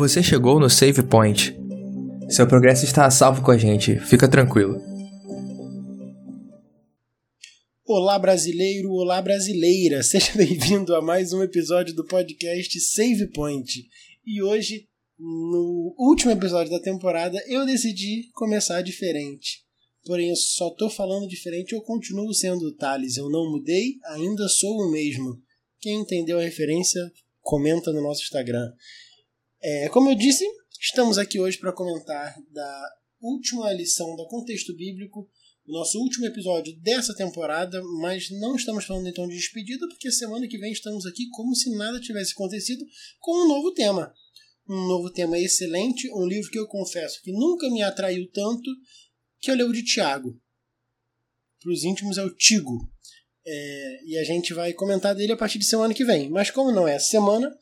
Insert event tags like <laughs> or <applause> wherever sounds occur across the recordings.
Você chegou no Save Point. Seu progresso está a salvo com a gente, fica tranquilo. Olá brasileiro, olá brasileira, <laughs> seja bem-vindo a mais um episódio do podcast Save Point. E hoje, no último episódio da temporada, eu decidi começar diferente. Porém, eu só tô falando diferente, eu continuo sendo o Thales, eu não mudei, ainda sou o mesmo. Quem entendeu a referência, comenta no nosso Instagram. É, como eu disse, estamos aqui hoje para comentar da última lição do contexto bíblico, o nosso último episódio dessa temporada, mas não estamos falando então de despedida, porque semana que vem estamos aqui como se nada tivesse acontecido com um novo tema. Um novo tema excelente, um livro que eu confesso que nunca me atraiu tanto, que é o de Tiago. Para os íntimos é o Tigo. É, e a gente vai comentar dele a partir de semana que vem. Mas como não é semana,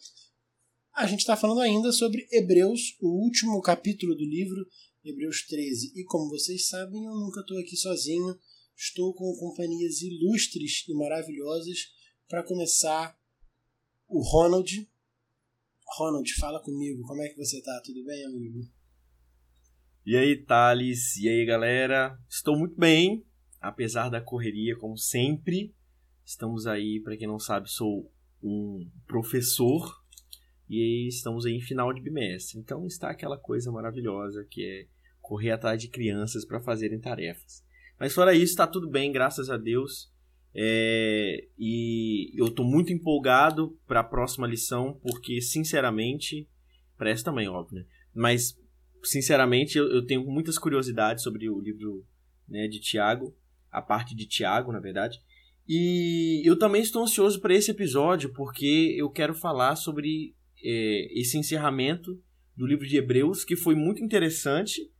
a gente está falando ainda sobre Hebreus, o último capítulo do livro, Hebreus 13. E como vocês sabem, eu nunca estou aqui sozinho, estou com companhias ilustres e maravilhosas para começar o Ronald. Ronald, fala comigo, como é que você tá? Tudo bem, amigo? E aí, Thales? E aí, galera? Estou muito bem, apesar da correria, como sempre. Estamos aí, para quem não sabe, sou um professor e estamos aí em final de bimestre. Então está aquela coisa maravilhosa que é correr atrás de crianças para fazerem tarefas. Mas fora isso, está tudo bem, graças a Deus. É, e eu estou muito empolgado para a próxima lição, porque, sinceramente, parece também óbvio, né? Mas, sinceramente, eu, eu, tenho muitas curiosidades sobre o livro né, de Tiago, a parte de Tiago, na verdade. E eu também estou ansioso para esse episódio, porque eu quero falar sobre esse encerramento do livro de Hebreus, que foi muito interessante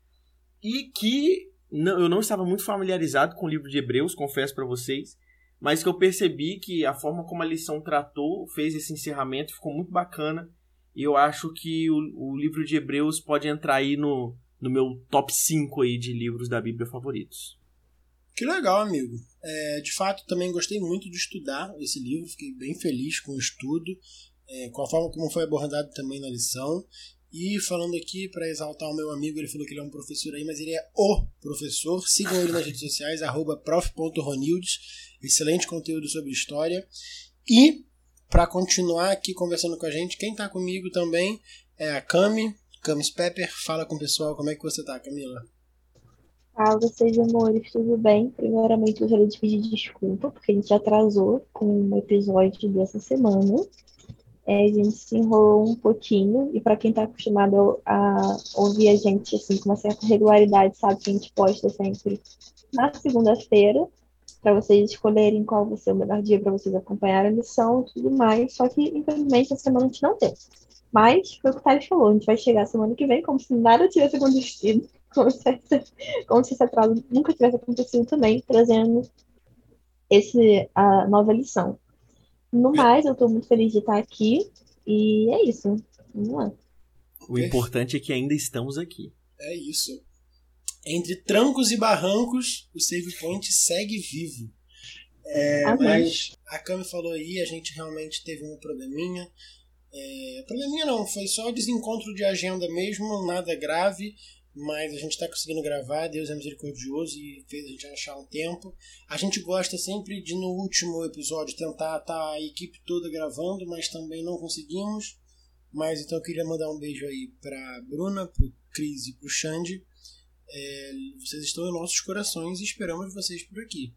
e que eu não estava muito familiarizado com o livro de Hebreus, confesso para vocês, mas que eu percebi que a forma como a lição tratou, fez esse encerramento, ficou muito bacana. E eu acho que o, o livro de Hebreus pode entrar aí no, no meu top 5 aí de livros da Bíblia favoritos. Que legal, amigo. É, de fato, também gostei muito de estudar esse livro, fiquei bem feliz com o estudo é, com a forma como foi abordado também na lição. E falando aqui para exaltar o meu amigo, ele falou que ele é um professor aí, mas ele é o professor. Sigam ele nas redes sociais, prof.ronildes. Excelente conteúdo sobre história. E, para continuar aqui conversando com a gente, quem está comigo também é a Cami, Camis Pepper. Fala com o pessoal, como é que você está, Camila? Fala, vocês amores, tudo bem? Primeiramente, eu gostaria de pedir desculpa, porque a gente atrasou com o episódio dessa semana é, a gente se enrolou um pouquinho, e para quem está acostumado a ouvir a gente assim, com uma certa regularidade, sabe que a gente posta sempre na segunda-feira, para vocês escolherem qual vai ser o melhor dia para vocês acompanharem a lição e tudo mais. Só que, infelizmente, essa semana a gente não tem. Mas foi o que o Thales falou, a gente vai chegar semana que vem como se nada tivesse acontecido, <laughs> como se, como se esse atraso nunca tivesse acontecido também, trazendo esse, a nova lição. No mais, eu estou muito feliz de estar aqui. E é isso. Vamos lá. O importante é que ainda estamos aqui. É isso. Entre trancos e barrancos, o Save Point segue vivo. É, mas a Cami falou aí, a gente realmente teve um probleminha. É, probleminha não, foi só desencontro de agenda mesmo, nada grave mas a gente está conseguindo gravar, Deus é misericordioso e fez a gente achar um tempo. A gente gosta sempre de, no último episódio, tentar estar tá a equipe toda gravando, mas também não conseguimos. Mas então eu queria mandar um beijo aí para Bruna, para Cris e para o Xande. É, vocês estão em nossos corações e esperamos vocês por aqui.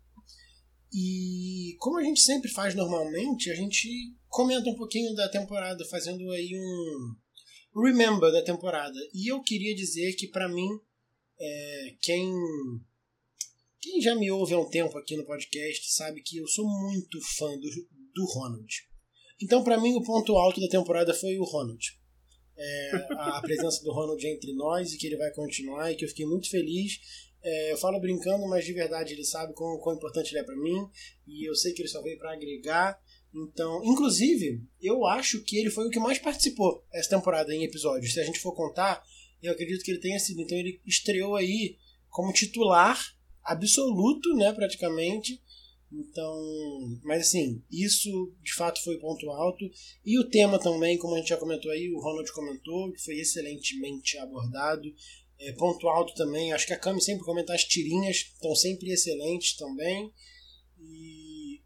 E como a gente sempre faz normalmente, a gente comenta um pouquinho da temporada, fazendo aí um, Remember da temporada. E eu queria dizer que, para mim, é, quem, quem já me ouve há um tempo aqui no podcast sabe que eu sou muito fã do, do Ronald. Então, para mim, o ponto alto da temporada foi o Ronald. É, a presença do Ronald entre nós e que ele vai continuar e que eu fiquei muito feliz. É, eu falo brincando, mas de verdade ele sabe quão, quão importante ele é para mim e eu sei que ele só veio para agregar então, inclusive, eu acho que ele foi o que mais participou essa temporada em episódios. Se a gente for contar, eu acredito que ele tenha sido. Então, ele estreou aí como titular absoluto, né, praticamente. Então, mas assim, isso de fato foi ponto alto. E o tema também, como a gente já comentou aí, o Ronald comentou, que foi excelentemente abordado. É, ponto alto também, acho que a Cami sempre comenta as tirinhas, estão sempre excelentes também. E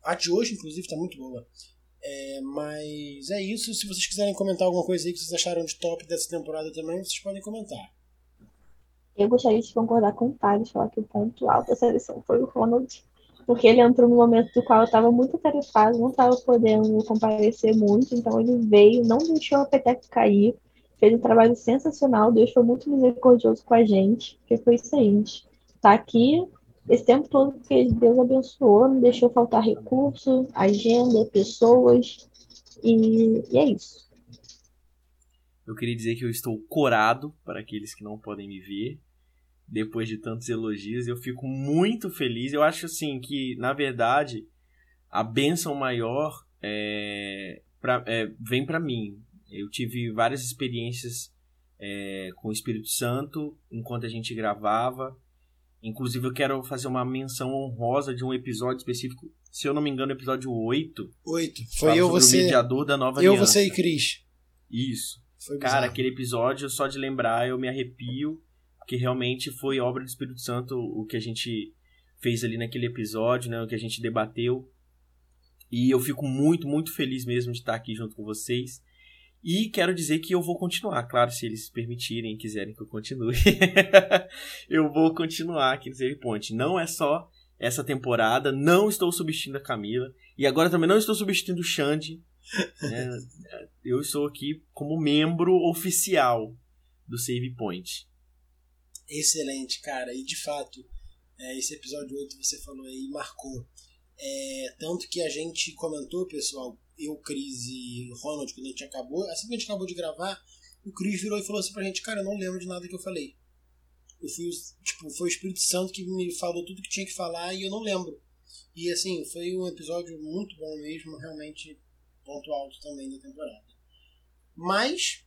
a de hoje, inclusive, está muito boa. É, mas é isso. Se vocês quiserem comentar alguma coisa aí que vocês acharam de top dessa temporada também, vocês podem comentar. Eu gostaria de concordar com o Thales, falar que o ponto alto da seleção foi o Ronald porque ele entrou no momento do qual eu estava muito atarefado, não estava podendo comparecer muito, então ele veio, não deixou a peteca cair, fez um trabalho sensacional, Deus foi muito misericordioso com a gente, porque foi isso aí, gente tá aqui esse tempo todo porque Deus abençoou, não deixou faltar recurso, agenda, pessoas, e, e é isso. Eu queria dizer que eu estou corado para aqueles que não podem me ver depois de tantos elogios. Eu fico muito feliz. Eu acho assim que, na verdade, a benção maior é, pra, é, vem para mim. Eu tive várias experiências é, com o Espírito Santo enquanto a gente gravava. Inclusive, eu quero fazer uma menção honrosa de um episódio específico. Se eu não me engano, episódio 8. 8. Foi eu, você. O mediador da nova Eu, aliança. você e Cris. Isso. Foi Cara, bizarro. aquele episódio, só de lembrar, eu me arrepio porque realmente foi obra do Espírito Santo o que a gente fez ali naquele episódio, né, o que a gente debateu. E eu fico muito, muito feliz mesmo de estar aqui junto com vocês. E quero dizer que eu vou continuar, claro, se eles permitirem e quiserem que eu continue. <laughs> eu vou continuar aqui no Save Point. Não é só essa temporada, não estou substituindo a Camila. E agora também não estou substituindo o Xande. né? <laughs> Eu estou aqui como membro oficial do Save Point. Excelente, cara. E de fato, é, esse episódio 8 você falou aí marcou. É, tanto que a gente comentou, pessoal, eu, Cris e Ronald, quando a gente acabou, assim que a gente acabou de gravar, o Cris virou e falou assim pra gente, cara, eu não lembro de nada que eu falei. Eu fui, tipo, foi o Espírito Santo que me falou tudo que tinha que falar e eu não lembro. E assim, foi um episódio muito bom mesmo, realmente ponto alto também da temporada. Mas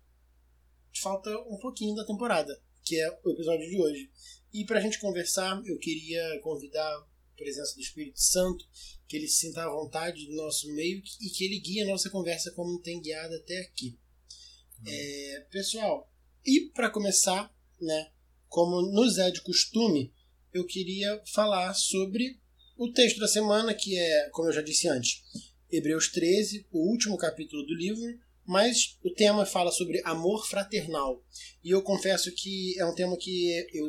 falta um pouquinho da temporada que é o episódio de hoje. E para a gente conversar, eu queria convidar presença do Espírito Santo, que ele se sinta à vontade do nosso meio e que ele guie a nossa conversa como tem guiado até aqui. É, pessoal, e para começar, né, como nos é de costume, eu queria falar sobre o texto da semana, que é, como eu já disse antes, Hebreus 13, o último capítulo do livro, mas o tema fala sobre amor fraternal. E eu confesso que é um tema que eu.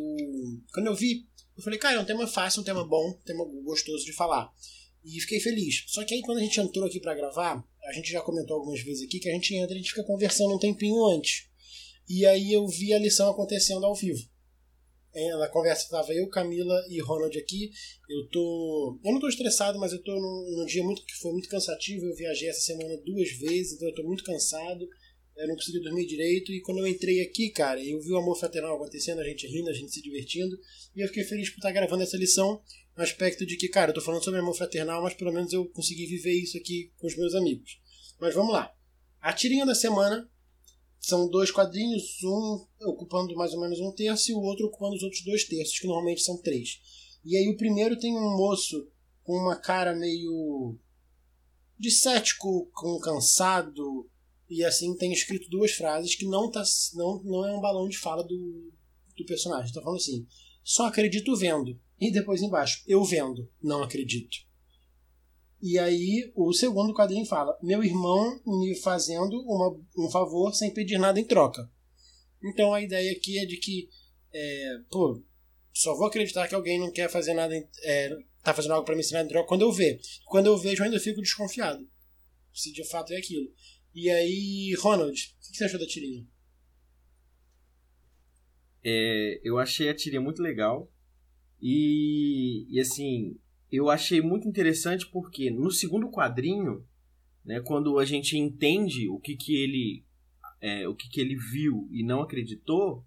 Quando eu vi, eu falei, cara, é um tema fácil, um tema bom, um tema gostoso de falar. E fiquei feliz. Só que aí quando a gente entrou aqui para gravar, a gente já comentou algumas vezes aqui que a gente entra e a gente fica conversando um tempinho antes. E aí eu vi a lição acontecendo ao vivo. É, na conversa estava eu, Camila e Ronald aqui. Eu tô. Eu não tô estressado, mas eu tô num, num, dia muito que foi muito cansativo. Eu viajei essa semana duas vezes, então eu tô muito cansado. Eu não consegui dormir direito. E quando eu entrei aqui, cara, eu vi o amor fraternal acontecendo, a gente rindo, a gente se divertindo. E eu fiquei feliz por estar gravando essa lição. No aspecto de que, cara, eu tô falando sobre amor fraternal, mas pelo menos eu consegui viver isso aqui com os meus amigos. Mas vamos lá. A tirinha da semana são dois quadrinhos, um ocupando mais ou menos um terço e o outro ocupando os outros dois terços, que normalmente são três. E aí o primeiro tem um moço com uma cara meio de cético, com cansado, e assim tem escrito duas frases que não, tá, não, não é um balão de fala do, do personagem. Tá falando assim, só acredito vendo. E depois embaixo, eu vendo, não acredito. E aí o segundo quadrinho fala: Meu irmão me fazendo uma, um favor sem pedir nada em troca. Então a ideia aqui é de que, é, pô, só vou acreditar que alguém não quer fazer nada, é, tá fazendo algo para me ensinar em troca quando eu ver. Quando eu vejo, eu ainda fico desconfiado. Se de fato é aquilo. E aí, Ronald, o que você achou da tirinha? É, eu achei a tirinha muito legal. E, e assim, eu achei muito interessante porque no segundo quadrinho, né, quando a gente entende o que, que ele é, o que, que ele viu e não acreditou,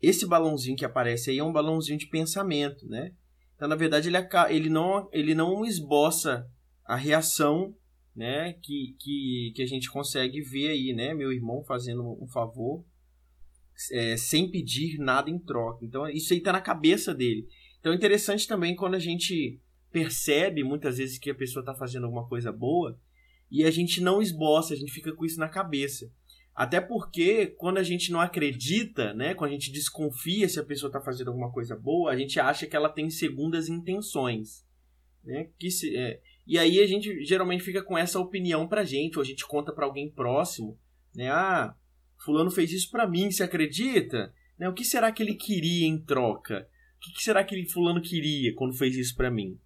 esse balãozinho que aparece aí é um balãozinho de pensamento, né? Então, na verdade, ele, ele, não, ele não esboça a reação né, que, que, que a gente consegue ver aí, né? Meu irmão fazendo um favor é, sem pedir nada em troca. Então, isso aí tá na cabeça dele. Então, é interessante também quando a gente percebe muitas vezes que a pessoa está fazendo alguma coisa boa e a gente não esboça, a gente fica com isso na cabeça. Até porque quando a gente não acredita, né, quando a gente desconfia se a pessoa está fazendo alguma coisa boa, a gente acha que ela tem segundas intenções, né? Que se, é, e aí a gente geralmente fica com essa opinião pra gente, ou a gente conta para alguém próximo, né? Ah, fulano fez isso para mim, você acredita? Né? O que será que ele queria em troca? O que será que ele fulano queria quando fez isso para mim?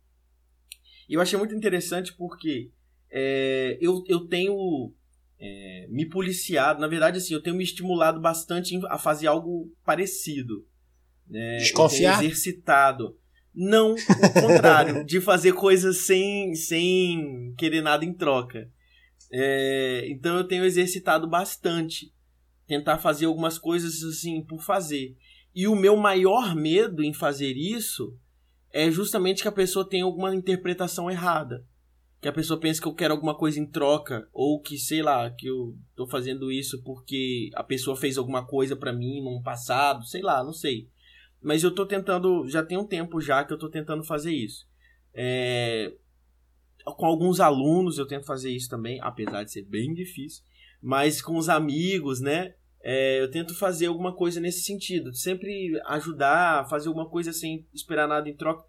E eu achei muito interessante porque é, eu, eu tenho é, me policiado, na verdade, assim, eu tenho me estimulado bastante a fazer algo parecido. Né? Desconfiar? exercitado. Não, o contrário, <laughs> de fazer coisas sem, sem querer nada em troca. É, então eu tenho exercitado bastante. Tentar fazer algumas coisas assim por fazer. E o meu maior medo em fazer isso é justamente que a pessoa tenha alguma interpretação errada. Que a pessoa pense que eu quero alguma coisa em troca, ou que, sei lá, que eu tô fazendo isso porque a pessoa fez alguma coisa para mim no passado, sei lá, não sei. Mas eu tô tentando, já tem um tempo já que eu tô tentando fazer isso. É, com alguns alunos eu tento fazer isso também, apesar de ser bem difícil. Mas com os amigos, né? É, eu tento fazer alguma coisa nesse sentido. Sempre ajudar, fazer alguma coisa sem esperar nada em troca.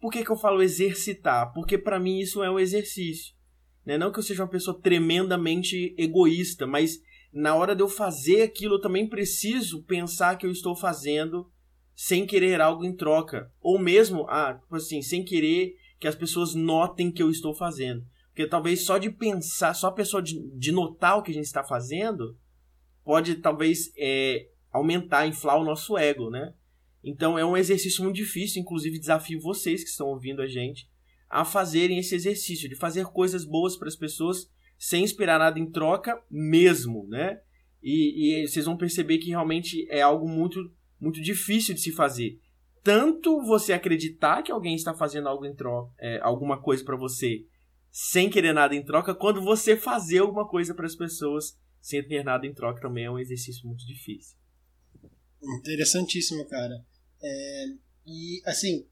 Por que, que eu falo exercitar? Porque para mim isso é um exercício. Né? Não que eu seja uma pessoa tremendamente egoísta, mas na hora de eu fazer aquilo eu também preciso pensar que eu estou fazendo sem querer algo em troca. Ou mesmo, ah, tipo assim, sem querer que as pessoas notem que eu estou fazendo. Porque talvez só de pensar, só a pessoa de, de notar o que a gente está fazendo, pode talvez é, aumentar, inflar o nosso ego, né? Então é um exercício muito difícil, inclusive desafio vocês que estão ouvindo a gente a fazerem esse exercício de fazer coisas boas para as pessoas sem esperar nada em troca mesmo, né? E, e, vocês vão perceber que realmente é algo muito muito difícil de se fazer. Tanto você acreditar que alguém está fazendo algo em troca, é, alguma coisa para você sem querer nada em troca, quando você fazer alguma coisa para as pessoas sem ter nada em troca também é um exercício muito difícil. Interessantíssimo, cara. É, e assim,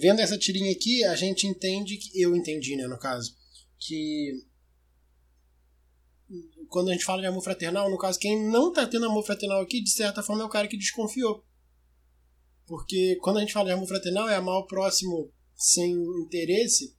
vendo essa tirinha aqui, a gente entende que eu entendi, né, no caso, que quando a gente fala de amor fraternal, no caso, quem não tá tendo amor fraternal aqui, de certa forma, é o cara que desconfiou. Porque quando a gente fala de amor fraternal, é amar o próximo sem interesse.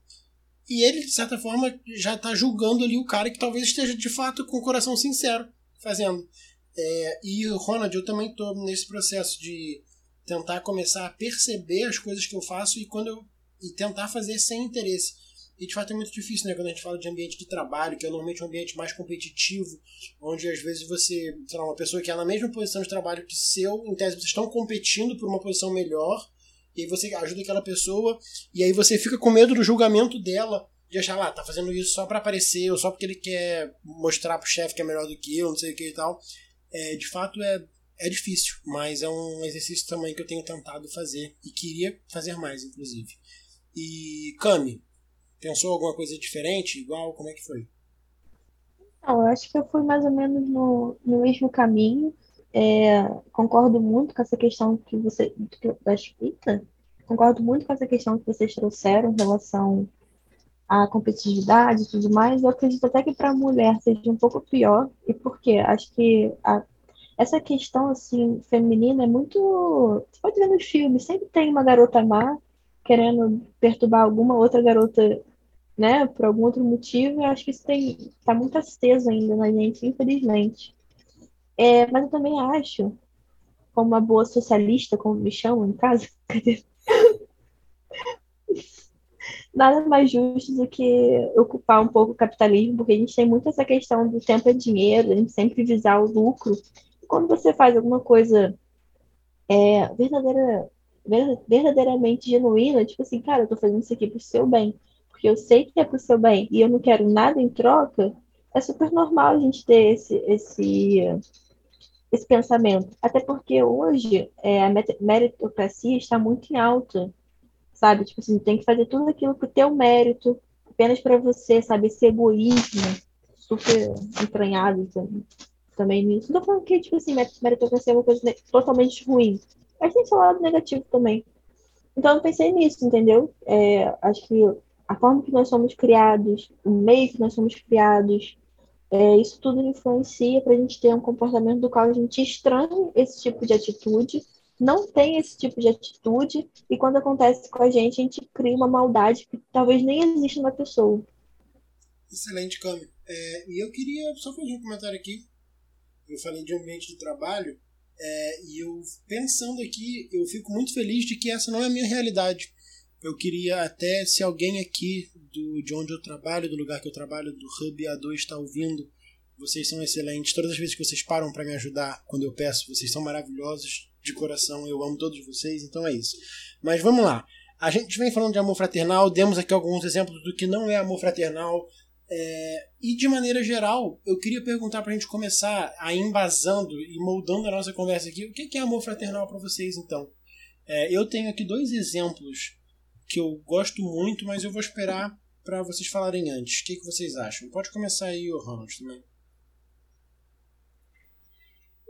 E ele, de certa forma, já tá julgando ali o cara que talvez esteja de fato com o coração sincero fazendo. É, e, Ronald, eu também tô nesse processo de tentar começar a perceber as coisas que eu faço e quando eu e tentar fazer sem interesse. E de fato é muito difícil, né? Quando a gente fala de ambiente de trabalho, que é normalmente um ambiente mais competitivo, onde às vezes você, sei lá, uma pessoa que é na mesma posição de trabalho que seu, em tese vocês estão competindo por uma posição melhor, e aí você ajuda aquela pessoa, e aí você fica com medo do julgamento dela, de achar lá, ah, tá fazendo isso só para aparecer, ou só porque ele quer mostrar pro chefe que é melhor do que eu, não sei o que e tal. É, de fato é, é difícil, mas é um exercício também que eu tenho tentado fazer, e queria fazer mais, inclusive. E, Cami, Pensou alguma coisa diferente, igual? Como é que foi? Não, eu acho que eu fui mais ou menos no, no mesmo caminho. É, concordo muito com essa questão que você da escrita. Concordo muito com essa questão que vocês trouxeram em relação à competitividade e tudo mais. Eu acredito até que para a mulher seja um pouco pior. E por quê? Acho que a, essa questão assim feminina é muito. Você pode ver nos filmes, sempre tem uma garota má querendo perturbar alguma outra garota né, por algum outro motivo, eu acho que isso tem, tá muito aceso ainda na gente, infelizmente. É, mas eu também acho, como uma boa socialista, como me chamam em casa, <laughs> nada mais justo do que ocupar um pouco o capitalismo, porque a gente tem muito essa questão do tempo é dinheiro, a gente sempre visar o lucro. Quando você faz alguma coisa é, verdadeira, verdadeiramente genuína, tipo assim, cara, eu tô fazendo isso aqui pro seu bem porque eu sei que é pro seu bem e eu não quero nada em troca, é super normal a gente ter esse, esse, esse pensamento. Até porque hoje é, a meritocracia está muito em alta, sabe? Tipo assim, tem que fazer tudo aquilo pro teu mérito, apenas para você, sabe? Esse egoísmo super entranhado também nisso. Não tô falando que, tipo assim, meritocracia é uma coisa totalmente ruim. Mas tem seu lado negativo também. Então eu pensei nisso, entendeu? É, acho que a forma que nós somos criados, o meio que nós somos criados, é, isso tudo influencia para a gente ter um comportamento do qual a gente estranha esse tipo de atitude, não tem esse tipo de atitude, e quando acontece com a gente, a gente cria uma maldade que talvez nem exista na pessoa. Excelente, Cami. É, e eu queria só fazer um comentário aqui. Eu falei de ambiente de trabalho, é, e eu, pensando aqui, eu fico muito feliz de que essa não é a minha realidade. Eu queria até, se alguém aqui do, de onde eu trabalho, do lugar que eu trabalho, do Hub A2 está ouvindo, vocês são excelentes. Todas as vezes que vocês param para me ajudar, quando eu peço, vocês são maravilhosos de coração. Eu amo todos vocês, então é isso. Mas vamos lá. A gente vem falando de amor fraternal, demos aqui alguns exemplos do que não é amor fraternal. É, e de maneira geral, eu queria perguntar para a gente começar a embasando e moldando a nossa conversa aqui. O que é amor fraternal para vocês, então? É, eu tenho aqui dois exemplos que eu gosto muito, mas eu vou esperar para vocês falarem antes. O que, que vocês acham? Pode começar aí, o Ronald, também.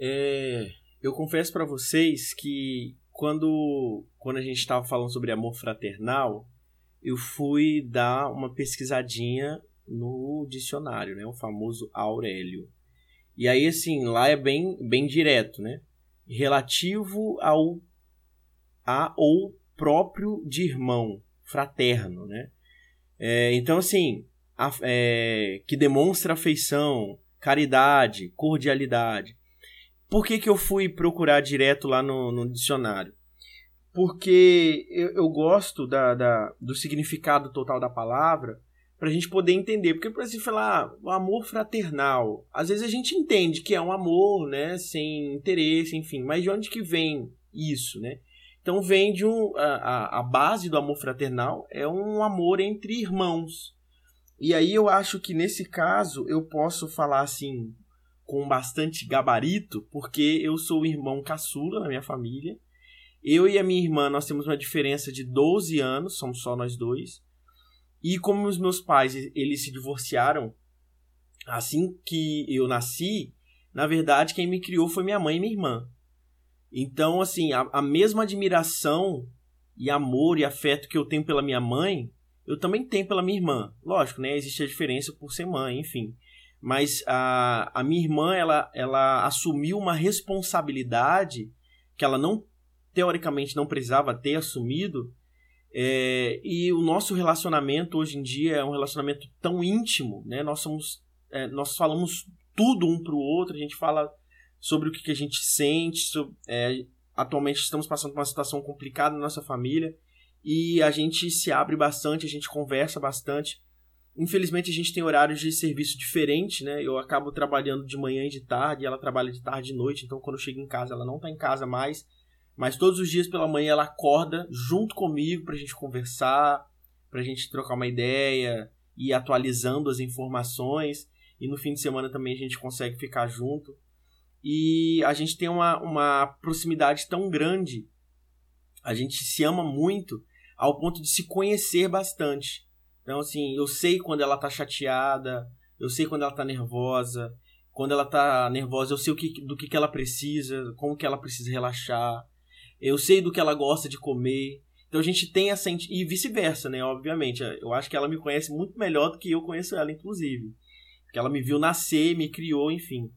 É, eu confesso para vocês que quando, quando a gente estava falando sobre amor fraternal, eu fui dar uma pesquisadinha no dicionário, né? O famoso Aurélio. E aí, assim, lá é bem, bem direto, né? Relativo ao a ou próprio de irmão, fraterno, né? É, então, assim, a, é, que demonstra afeição, caridade, cordialidade. Por que, que eu fui procurar direto lá no, no dicionário? Porque eu, eu gosto da, da, do significado total da palavra para a gente poder entender. Porque, por exemplo, falar o amor fraternal, às vezes a gente entende que é um amor, né, sem interesse, enfim, mas de onde que vem isso, né? Então vem de um a, a base do amor fraternal é um amor entre irmãos. E aí eu acho que nesse caso eu posso falar assim com bastante gabarito, porque eu sou o irmão caçula na minha família. Eu e a minha irmã, nós temos uma diferença de 12 anos, somos só nós dois. E como os meus pais eles se divorciaram assim que eu nasci, na verdade quem me criou foi minha mãe e minha irmã. Então, assim, a, a mesma admiração e amor e afeto que eu tenho pela minha mãe, eu também tenho pela minha irmã. Lógico, né? Existe a diferença por ser mãe, enfim. Mas a, a minha irmã, ela, ela assumiu uma responsabilidade que ela não, teoricamente, não precisava ter assumido, é, e o nosso relacionamento hoje em dia é um relacionamento tão íntimo, né? Nós somos, é, nós falamos tudo um para o outro, a gente fala sobre o que, a gente sente. Sobre, é, atualmente estamos passando por uma situação complicada na nossa família e a gente se abre bastante, a gente conversa bastante. Infelizmente a gente tem horários de serviço diferentes, né? Eu acabo trabalhando de manhã e de tarde, e ela trabalha de tarde e noite, então quando eu chego em casa ela não está em casa mais mas todos os dias pela manhã ela acorda junto comigo para a gente conversar, para a gente trocar uma ideia e atualizando as informações. E no fim de semana também a gente consegue ficar junto. E a gente tem uma, uma proximidade tão grande, a gente se ama muito, ao ponto de se conhecer bastante. Então, assim, eu sei quando ela tá chateada, eu sei quando ela tá nervosa. Quando ela tá nervosa, eu sei o que, do que, que ela precisa, como que ela precisa relaxar eu sei do que ela gosta de comer. Então a gente tem essa. E vice-versa, né? Obviamente. Eu acho que ela me conhece muito melhor do que eu conheço ela, inclusive. Porque ela me viu nascer, me criou, enfim.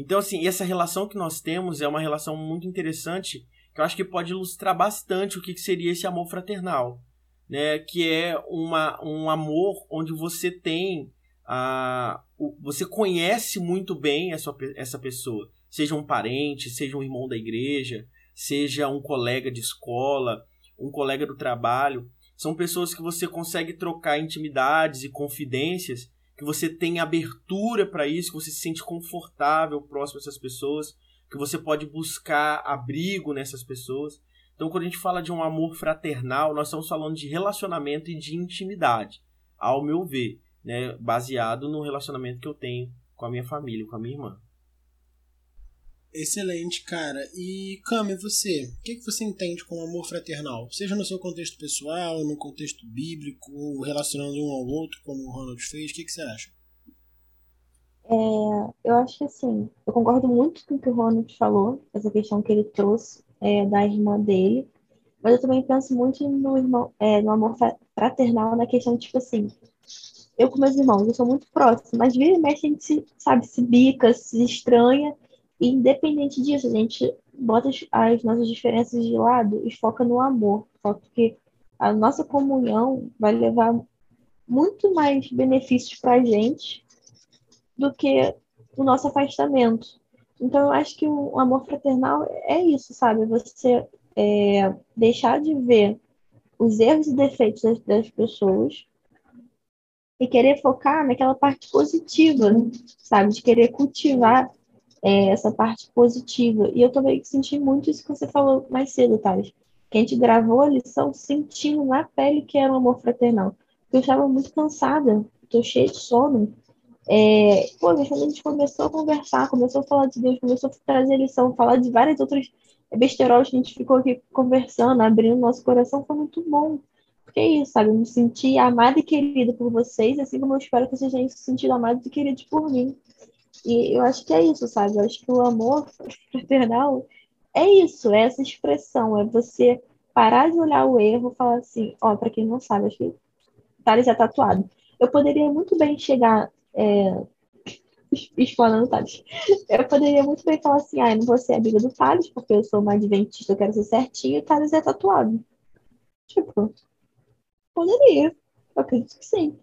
Então, assim, essa relação que nós temos é uma relação muito interessante, que eu acho que pode ilustrar bastante o que seria esse amor fraternal. Né? Que é uma, um amor onde você tem. A, você conhece muito bem essa, essa pessoa. Seja um parente, seja um irmão da igreja, seja um colega de escola, um colega do trabalho. São pessoas que você consegue trocar intimidades e confidências, que você tem abertura para isso, que você se sente confortável próximo dessas pessoas, que você pode buscar abrigo nessas pessoas. Então, quando a gente fala de um amor fraternal, nós estamos falando de relacionamento e de intimidade, ao meu ver, né, baseado no relacionamento que eu tenho com a minha família, com a minha irmã. Excelente, cara. E Cami, você, o que, que você entende como amor fraternal? Seja no seu contexto pessoal, no contexto bíblico, ou relacionando um ao outro, como o Ronald fez, o que, que você acha? É, eu acho que assim, eu concordo muito com o que o Ronald falou, essa questão que ele trouxe é, da irmã dele. Mas eu também penso muito no, irmão, é, no amor fraternal, na questão, tipo assim, eu com meus irmãos, eu sou muito próxima, mas vira e mexe a gente sabe, se bica, se estranha, e independente disso, a gente bota as, as nossas diferenças de lado e foca no amor, foca que a nossa comunhão vai levar muito mais benefícios para a gente do que o nosso afastamento. Então, eu acho que o amor fraternal é isso, sabe? Você é, deixar de ver os erros e defeitos das, das, pessoas e querer focar naquela parte positiva, sabe? De querer cultivar é, essa parte positiva. E eu também senti muito isso que você falou mais cedo, Thales. Que a gente gravou a lição sentindo na pele que era um amor fraternal. Eu estava muito cansada, estou cheia de sono. É, pô, mas quando a gente começou a conversar, começou a falar de Deus, começou a trazer lição, falar de várias outras besteiros que a gente ficou aqui conversando, abrindo nosso coração, foi muito bom. Porque é isso, sabe? Eu me senti amada e querida por vocês, assim como eu espero que vocês tenham se sentido amados e queridos por mim. E eu acho que é isso, sabe? Eu acho que o amor <laughs> fraternal é isso, é essa expressão, é você parar de olhar o erro e falar assim, ó, para quem não sabe, acho que Thales é tatuado. Eu poderia muito bem chegar é, <laughs> explanando Thales. Eu poderia muito bem falar assim, ah, eu não vou ser amiga do Thales, porque eu sou uma adventista, eu quero ser certinho, e Thales é tatuado. Tipo, poderia. Eu acredito que sim.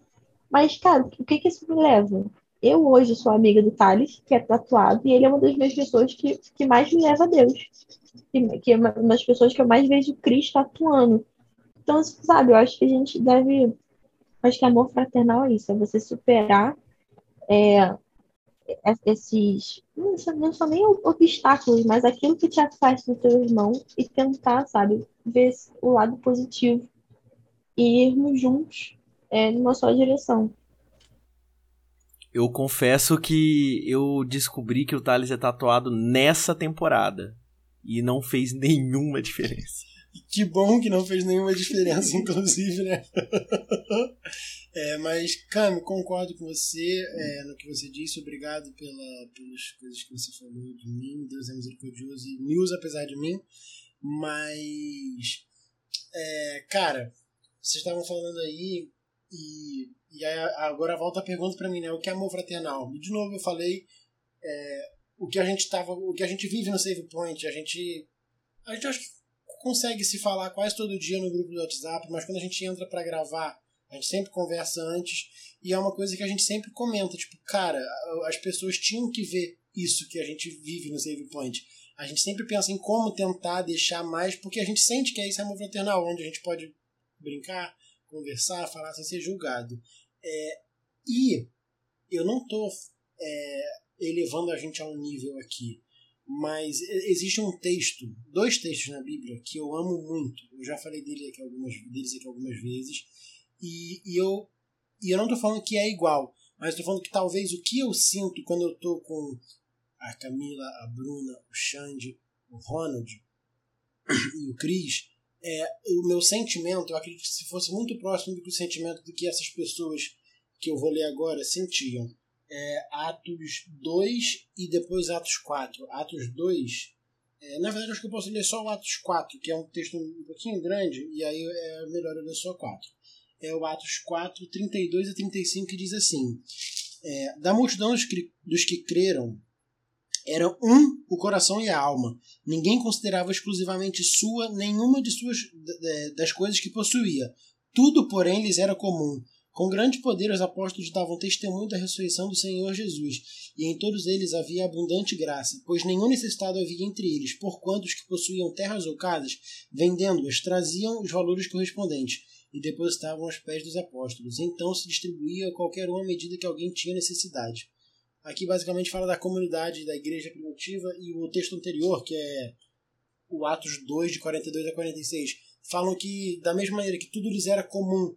Mas, cara, o que que isso me leva? Eu hoje sou amiga do Thales, que é tatuado, e ele é uma das minhas pessoas que, que mais me leva a Deus. Que, que é uma das pessoas que eu mais vejo Cristo atuando. Então, sabe, eu acho que a gente deve. Acho que amor fraternal é isso, é você superar é, esses. Não não são nem obstáculos, mas aquilo que te afasta do teu irmão e tentar, sabe, ver o lado positivo e irmos juntos é, numa só direção. Eu confesso que eu descobri que o Thales é tatuado nessa temporada. E não fez nenhuma diferença. Que bom que não fez nenhuma diferença, inclusive, né? <laughs> é, mas, Cami, concordo com você é, no que você disse. Obrigado pela, pelas coisas que você falou de mim. Deus é misericordioso e me usa apesar de mim. Mas, é, cara, vocês estavam falando aí e, e aí agora volta a pergunta para mim, né? O que é amor fraternal? De novo eu falei é, o que a gente tava, o que a gente vive no Save Point, a gente a gente acho que consegue se falar quase todo dia no grupo do WhatsApp, mas quando a gente entra para gravar, a gente sempre conversa antes e é uma coisa que a gente sempre comenta, tipo, cara, as pessoas tinham que ver isso que a gente vive no Save Point. A gente sempre pensa em como tentar deixar mais, porque a gente sente que é esse amor fraternal, onde a gente pode brincar, conversar, falar sem ser julgado. É, e eu não estou é, elevando a gente a um nível aqui, mas existe um texto, dois textos na Bíblia que eu amo muito. Eu já falei dele aqui algumas, deles aqui algumas vezes. E, e eu, e eu não estou falando que é igual, mas estou falando que talvez o que eu sinto quando eu estou com a Camila, a Bruna, o Xande, o Ronald <clears throat> e o Cris é, o meu sentimento, eu acredito que se fosse muito próximo do sentimento do que essas pessoas que eu vou ler agora sentiam. É, Atos 2 e depois Atos 4. Atos 2, é, na verdade acho que eu posso ler só o Atos 4, que é um texto um pouquinho grande, e aí é melhor eu ler só 4. É o Atos 4, 32 e 35 que diz assim: é, Da multidão dos que, dos que creram, era um o coração e a alma. Ninguém considerava exclusivamente sua nenhuma de suas das coisas que possuía. Tudo, porém, lhes era comum. Com grande poder, os apóstolos davam testemunho da ressurreição do Senhor Jesus, e em todos eles havia abundante graça, pois nenhum necessitado havia entre eles, porquanto os que possuíam terras ou casas, vendendo-as, traziam os valores correspondentes e depositavam aos pés dos apóstolos. Então se distribuía a qualquer um à medida que alguém tinha necessidade. Aqui basicamente fala da comunidade da igreja primitiva e o texto anterior, que é o Atos 2, de 42 a 46, falam que, da mesma maneira que tudo lhes era comum,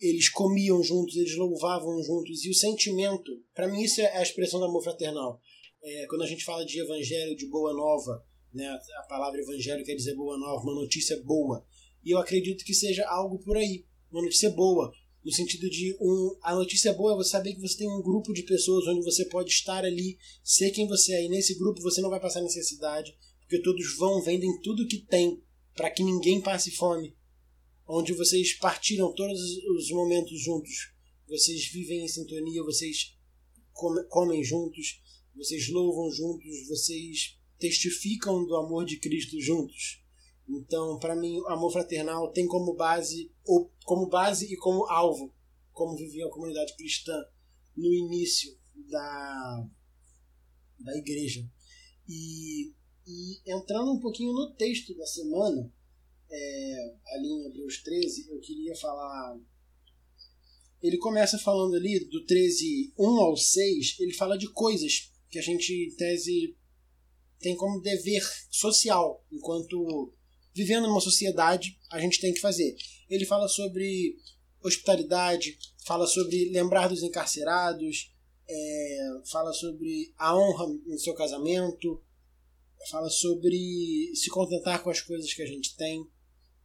eles comiam juntos, eles louvavam juntos, e o sentimento, para mim isso é a expressão do amor fraternal. É, quando a gente fala de evangelho, de boa nova, né, a palavra evangelho quer dizer boa nova, uma notícia boa, e eu acredito que seja algo por aí, uma notícia boa, no sentido de um, a notícia boa é você saber que você tem um grupo de pessoas onde você pode estar ali, ser quem você é. E nesse grupo você não vai passar necessidade, porque todos vão, vendem tudo que tem para que ninguém passe fome, onde vocês partilham todos os momentos juntos, vocês vivem em sintonia, vocês comem juntos, vocês louvam juntos, vocês testificam do amor de Cristo juntos. Então, para mim, amor fraternal tem como base, ou como base e como alvo, como vivia a comunidade cristã no início da, da igreja. E, e entrando um pouquinho no texto da semana, é, ali em Hebreus 13, eu queria falar. Ele começa falando ali do 13, 1 ao 6, ele fala de coisas que a gente, em tese, tem como dever social, enquanto vivendo numa sociedade, a gente tem que fazer. Ele fala sobre hospitalidade, fala sobre lembrar dos encarcerados, é, fala sobre a honra no seu casamento, fala sobre se contentar com as coisas que a gente tem.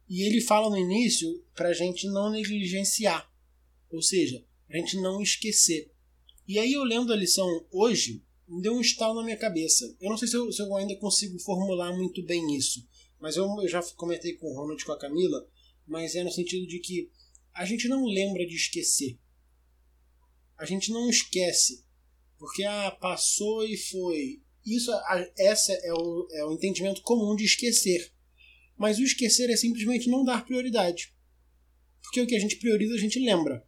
E ele fala no início para a gente não negligenciar, ou seja, a gente não esquecer. E aí eu lendo a lição hoje, me deu um estalo na minha cabeça. Eu não sei se eu, se eu ainda consigo formular muito bem isso, mas eu, eu já comentei com o Ronald e com a Camila, mas é no sentido de que a gente não lembra de esquecer. A gente não esquece. Porque ah, passou e foi. Isso, essa é o, é o entendimento comum de esquecer. Mas o esquecer é simplesmente não dar prioridade. Porque o que a gente prioriza, a gente lembra.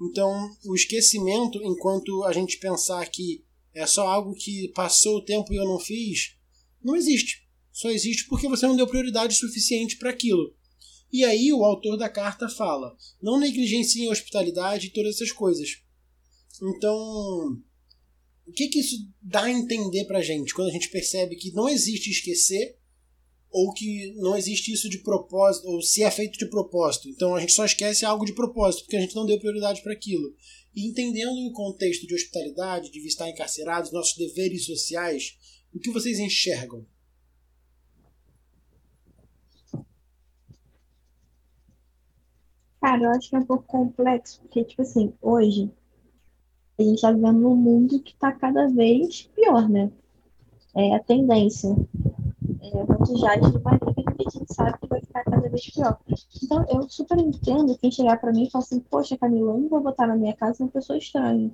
Então, o esquecimento, enquanto a gente pensar que é só algo que passou o tempo e eu não fiz, não existe. Só existe porque você não deu prioridade suficiente para aquilo. E aí o autor da carta fala: não negligenciem a hospitalidade e todas essas coisas. Então, o que, que isso dá a entender pra gente quando a gente percebe que não existe esquecer ou que não existe isso de propósito, ou se é feito de propósito. Então a gente só esquece algo de propósito, porque a gente não deu prioridade para aquilo. E entendendo o contexto de hospitalidade, de visitar encarcerados, nossos deveres sociais, o que vocês enxergam? Cara, eu acho que é um pouco complexo, porque, tipo assim, hoje a gente tá vivendo num mundo que tá cada vez pior, né? É a tendência. É, vamos já de maneira que a gente sabe que vai ficar cada vez pior. Então, eu super entendo quem chegar para mim e falar assim, poxa, Camila, eu não vou botar na minha casa uma pessoa estranha.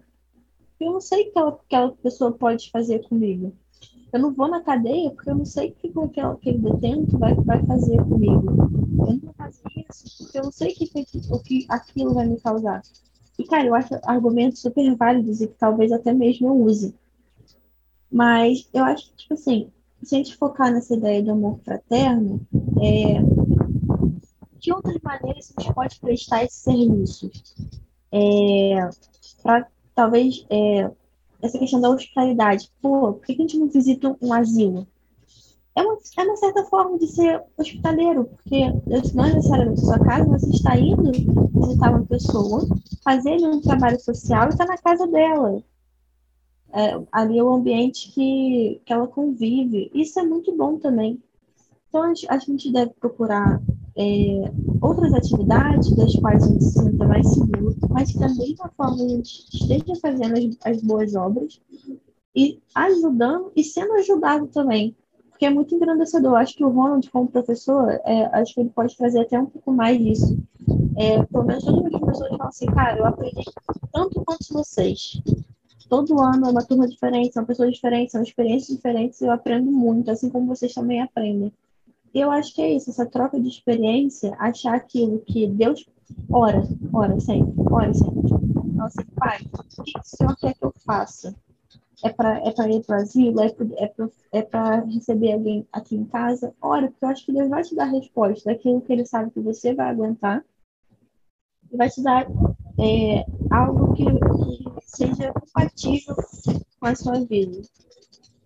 Eu não sei o que aquela, pessoa pode fazer comigo. Eu não vou na cadeia porque eu não sei o que aquele detento vai, vai fazer comigo. Eu não vou fazer porque eu não sei que, o que aquilo vai me causar. E, cara, eu acho argumentos super válidos e que talvez até mesmo eu use. Mas eu acho que, tipo assim, se a gente focar nessa ideia de amor fraterno, é, de outras maneiras a gente pode prestar esse serviço? É, para talvez é, essa questão da hospitalidade. Pô, por que a gente não visita um asilo? É uma, é uma certa forma de ser hospitaleiro, porque não é necessariamente sua casa, você está indo visitar uma pessoa, fazer um trabalho social e está na casa dela. É, ali é o ambiente que, que ela convive. Isso é muito bom também. Então, a gente, deve procurar é, outras atividades das quais a gente se sinta mais seguro, mas da mesma forma a gente esteja fazendo as, as boas obras e ajudando e sendo ajudado também. Porque é muito engrandecedor. Acho que o Ronald, como professor, é, acho que ele pode trazer até um pouco mais disso. É, pelo menos todas as pessoas falam assim, cara, eu aprendi tanto quanto vocês. Todo ano é uma turma diferente, são pessoas diferentes, são experiências diferentes, e eu aprendo muito, assim como vocês também aprendem eu acho que é isso, essa troca de experiência, achar aquilo que Deus ora, ora sempre, ora sempre. Então, assim, pai, o que o Senhor quer que eu faça? É para é ir para o asilo? É para é receber alguém aqui em casa? Ora, porque eu acho que Deus vai te dar resposta daquilo que Ele sabe que você vai aguentar e vai te dar é, algo que, que seja compatível com a sua vida.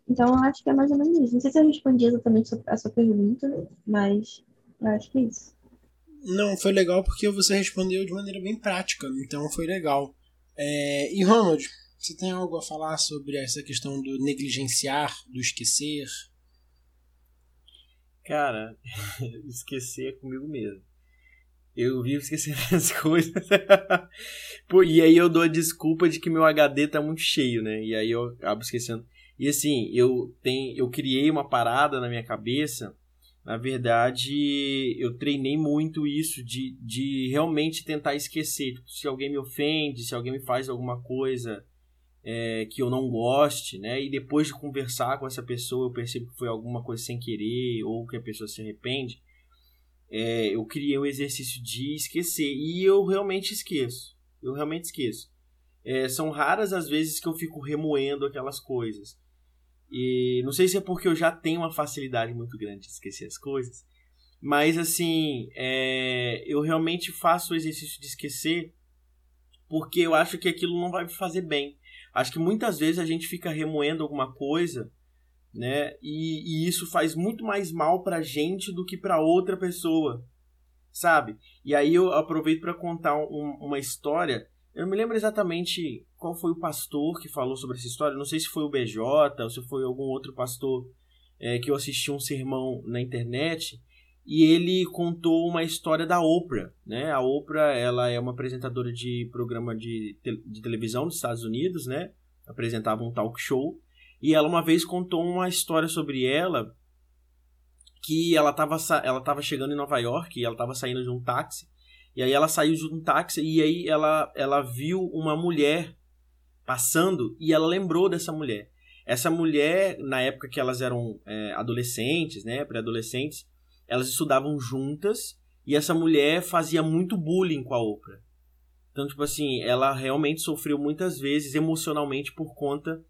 Então, eu acho que é mais ou menos isso. Não sei se eu respondi exatamente a sua pergunta, mas eu acho que é isso. Não, foi legal porque você respondeu de maneira bem prática, então foi legal. É, e Ronald, você tem algo a falar sobre essa questão do negligenciar, do esquecer? Cara, <laughs> esquecer é comigo mesmo. Eu vivo esquecendo <laughs> as coisas. Pô, e aí eu dou a desculpa de que meu HD tá muito cheio, né? E aí eu acabo esquecendo. E assim, eu tenho, eu criei uma parada na minha cabeça. Na verdade, eu treinei muito isso de, de realmente tentar esquecer. Tipo, se alguém me ofende, se alguém me faz alguma coisa é, que eu não goste, né? E depois de conversar com essa pessoa, eu percebo que foi alguma coisa sem querer ou que a pessoa se arrepende. É, eu criei o exercício de esquecer. E eu realmente esqueço. Eu realmente esqueço. É, são raras as vezes que eu fico remoendo aquelas coisas. E não sei se é porque eu já tenho uma facilidade muito grande de esquecer as coisas, mas assim, é, eu realmente faço o exercício de esquecer porque eu acho que aquilo não vai me fazer bem. Acho que muitas vezes a gente fica remoendo alguma coisa, né? E, e isso faz muito mais mal pra gente do que pra outra pessoa, sabe? E aí eu aproveito para contar um, uma história eu não me lembro exatamente qual foi o pastor que falou sobre essa história. Não sei se foi o BJ ou se foi algum outro pastor é, que eu assisti um sermão na internet. E ele contou uma história da Oprah. Né? A Oprah ela é uma apresentadora de programa de, te de televisão dos Estados Unidos. Né? Apresentava um talk show. E ela uma vez contou uma história sobre ela que ela estava ela tava chegando em Nova York e ela estava saindo de um táxi e aí ela saiu de um táxi e aí ela, ela viu uma mulher passando e ela lembrou dessa mulher. Essa mulher, na época que elas eram é, adolescentes, né, pré-adolescentes, elas estudavam juntas e essa mulher fazia muito bullying com a Oprah. Então, tipo assim, ela realmente sofreu muitas vezes emocionalmente por conta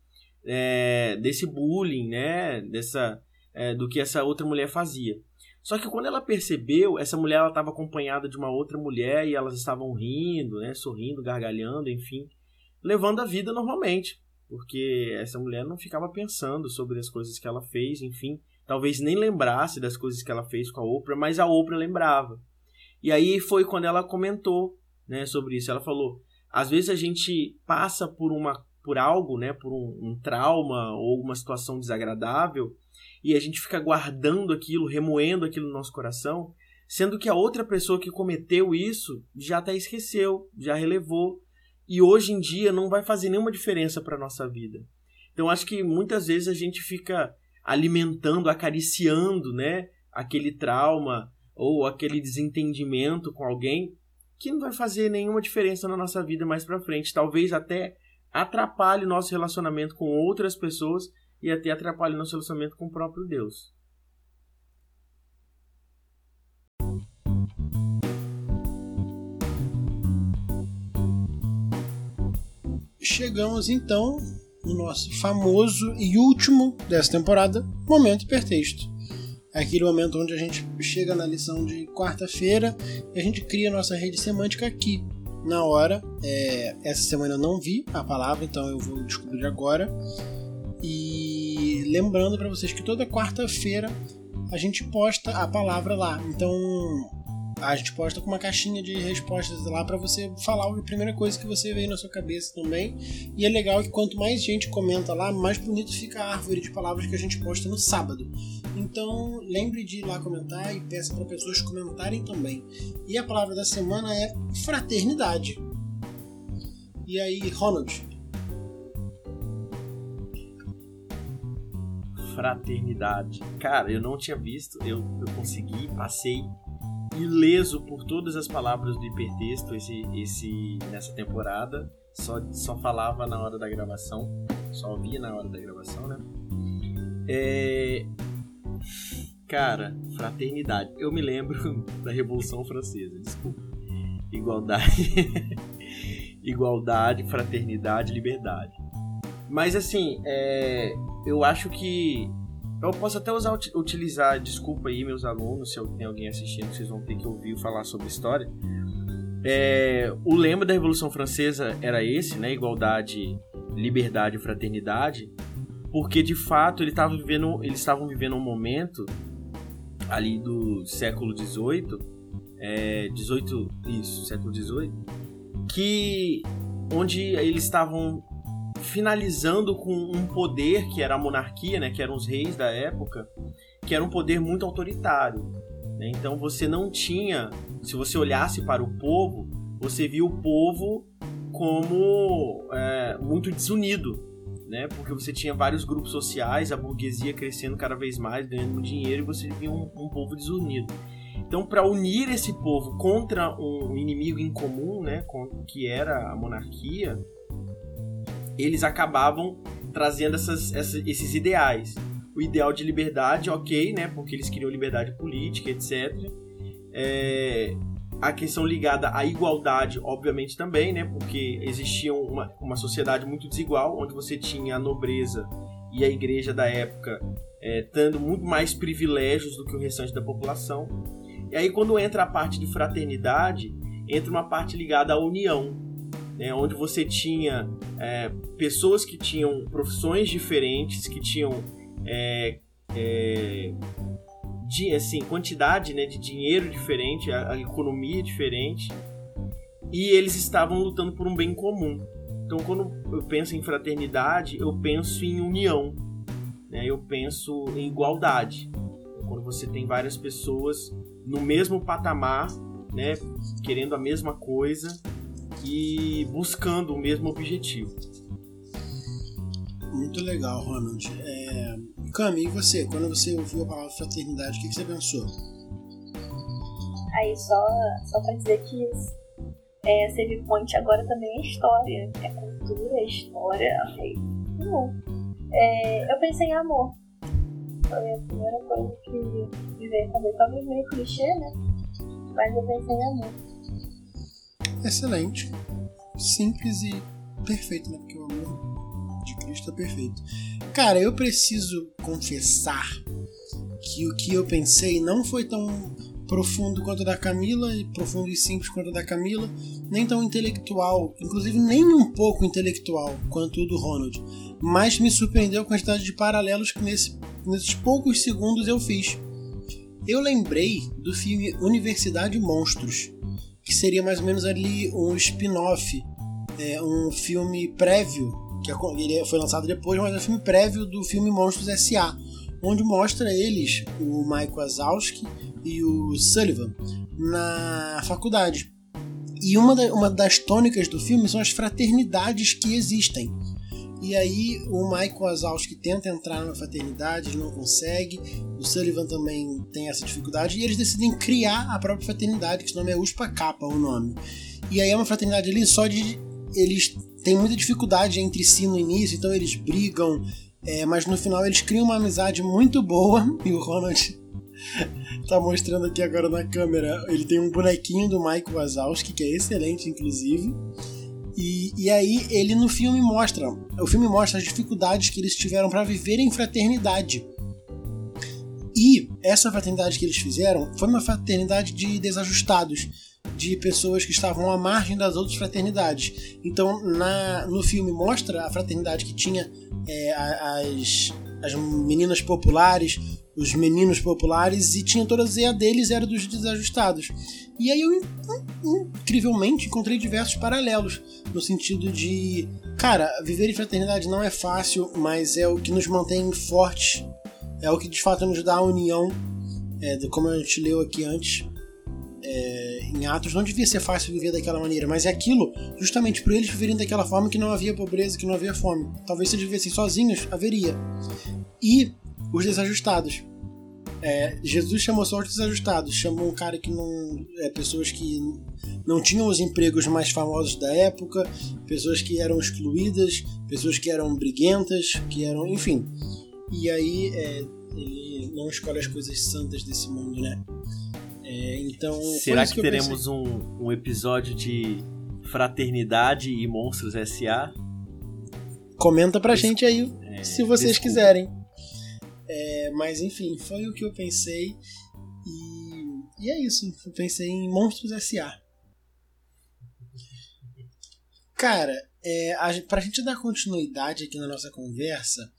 é, desse bullying, né, dessa, é, do que essa outra mulher fazia. Só que quando ela percebeu, essa mulher estava acompanhada de uma outra mulher e elas estavam rindo, né, sorrindo, gargalhando, enfim, levando a vida normalmente, porque essa mulher não ficava pensando sobre as coisas que ela fez, enfim, talvez nem lembrasse das coisas que ela fez com a Oprah, mas a Oprah lembrava. E aí foi quando ela comentou, né, sobre isso. Ela falou: às vezes a gente passa por uma por algo, né, por um, um trauma ou uma situação desagradável e a gente fica guardando aquilo, remoendo aquilo no nosso coração, sendo que a outra pessoa que cometeu isso já até esqueceu, já relevou e hoje em dia não vai fazer nenhuma diferença para nossa vida. Então acho que muitas vezes a gente fica alimentando, acariciando, né, aquele trauma ou aquele desentendimento com alguém que não vai fazer nenhuma diferença na nossa vida mais para frente, talvez até atrapalhe o nosso relacionamento com outras pessoas e até atrapalha nosso relacionamento com o próprio Deus. Chegamos então no nosso famoso e último dessa temporada, momento hipertexto. É aquele momento onde a gente chega na lição de quarta-feira e a gente cria nossa rede semântica aqui, na hora. É, essa semana eu não vi a palavra, então eu vou descobrir agora. E lembrando para vocês que toda quarta-feira a gente posta a palavra lá. Então a gente posta com uma caixinha de respostas lá para você falar a primeira coisa que você veio na sua cabeça também. E é legal que quanto mais gente comenta lá, mais bonito fica a árvore de palavras que a gente posta no sábado. Então lembre de ir lá comentar e peça para pessoas comentarem também. E a palavra da semana é fraternidade. E aí, Ronald, fraternidade. Cara, eu não tinha visto, eu, eu consegui, passei ileso por todas as palavras do hipertexto esse, esse, nessa temporada. Só, só falava na hora da gravação, só ouvia na hora da gravação, né? É... Cara, fraternidade. Eu me lembro <laughs> da Revolução Francesa, desculpa. Igualdade. <laughs> Igualdade, fraternidade, liberdade. Mas assim, é, eu acho que. Eu posso até usar, utilizar, desculpa aí, meus alunos, se tem alguém assistindo, vocês vão ter que ouvir falar sobre história. É, o lema da Revolução Francesa era esse, né? Igualdade, liberdade e fraternidade. Porque de fato ele vivendo, eles estavam vivendo um momento ali do século XVIII, é, 18, isso, século XVIII, que onde eles estavam finalizando com um poder que era a monarquia, né, que eram os reis da época, que era um poder muito autoritário. Né? Então você não tinha, se você olhasse para o povo, você via o povo como é, muito desunido. né? Porque você tinha vários grupos sociais, a burguesia crescendo cada vez mais, ganhando dinheiro, e você via um, um povo desunido. Então, para unir esse povo contra um inimigo em comum, né, que era a monarquia, eles acabavam trazendo essas, essas, esses ideais. O ideal de liberdade, ok, né, porque eles queriam liberdade política, etc. É, a questão ligada à igualdade, obviamente também, né, porque existia uma, uma sociedade muito desigual, onde você tinha a nobreza e a igreja da época é, tendo muito mais privilégios do que o restante da população. E aí, quando entra a parte de fraternidade, entra uma parte ligada à união, né, onde você tinha é, pessoas que tinham profissões diferentes, que tinham é, é, de, assim, quantidade né, de dinheiro diferente, a, a economia diferente, e eles estavam lutando por um bem comum. Então, quando eu penso em fraternidade, eu penso em união, né? eu penso em igualdade. Quando você tem várias pessoas no mesmo patamar, né, querendo a mesma coisa e buscando o mesmo objetivo. Muito legal, Ronald. É... Cami, e você? Quando você ouviu a palavra fraternidade, o que, que você pensou? Aí, só, só pra dizer que é, Save Point agora também é história. É cultura, é história. É, eu pensei em amor. Foi a primeira coisa que me veio cabeça. Talvez meio clichê, né? Mas eu pensei em amor. Excelente. Simples e perfeito, né? Porque o amor de Cristo é perfeito. Cara, eu preciso confessar que o que eu pensei não foi tão profundo quanto o da Camila, e profundo e simples quanto o da Camila, nem tão intelectual, inclusive nem um pouco intelectual quanto o do Ronald. Mas me surpreendeu a quantidade de paralelos que nesse, nesses poucos segundos eu fiz. Eu lembrei do filme Universidade Monstros, que seria mais ou menos ali um spin-off, é, um filme prévio, que ele foi lançado depois, mas é um filme prévio do filme Monstros S.A., onde mostra eles, o Michael Wazowski e o Sullivan, na faculdade. E uma, da, uma das tônicas do filme são as fraternidades que existem. E aí o Michael Wazowski tenta entrar na fraternidade, não consegue. O Sullivan também tem essa dificuldade e eles decidem criar a própria fraternidade, que se nome é USPA Kappa, o nome. E aí é uma fraternidade ali só de eles têm muita dificuldade entre si no início, então eles brigam, é, mas no final eles criam uma amizade muito boa <laughs> e o Ronald <laughs> tá mostrando aqui agora na câmera. Ele tem um bonequinho do Michael Wazowski, que é excelente, inclusive. E, e aí ele no filme mostra, o filme mostra as dificuldades que eles tiveram para viver em fraternidade. E essa fraternidade que eles fizeram foi uma fraternidade de desajustados, de pessoas que estavam à margem das outras fraternidades. Então, na, no filme mostra a fraternidade que tinha é, as, as meninas populares, os meninos populares e tinha todas e a deles era dos desajustados. E aí eu incrivelmente encontrei diversos paralelos no sentido de, cara, viver em fraternidade não é fácil, mas é o que nos mantém fortes, é o que de fato nos dá a união, é, como a gente leu aqui antes. É, em Atos não devia ser fácil viver daquela maneira, mas é aquilo justamente por eles viverem daquela forma que não havia pobreza, que não havia fome. Talvez se eles vivessem sozinhos, haveria. E os desajustados. É, Jesus chamou só os desajustados, chamou um cara que não. É, pessoas que não tinham os empregos mais famosos da época, pessoas que eram excluídas, pessoas que eram briguentas, que eram. enfim. E aí é, ele não escolhe as coisas santas desse mundo, né? É, então. Será que, que teremos um, um episódio de Fraternidade e Monstros S.A.? Comenta pra Des... gente aí é, se vocês desculpa. quiserem. É, mas enfim, foi o que eu pensei. E, e é isso. Eu pensei em Monstros S.A. Cara, é, a, pra gente dar continuidade aqui na nossa conversa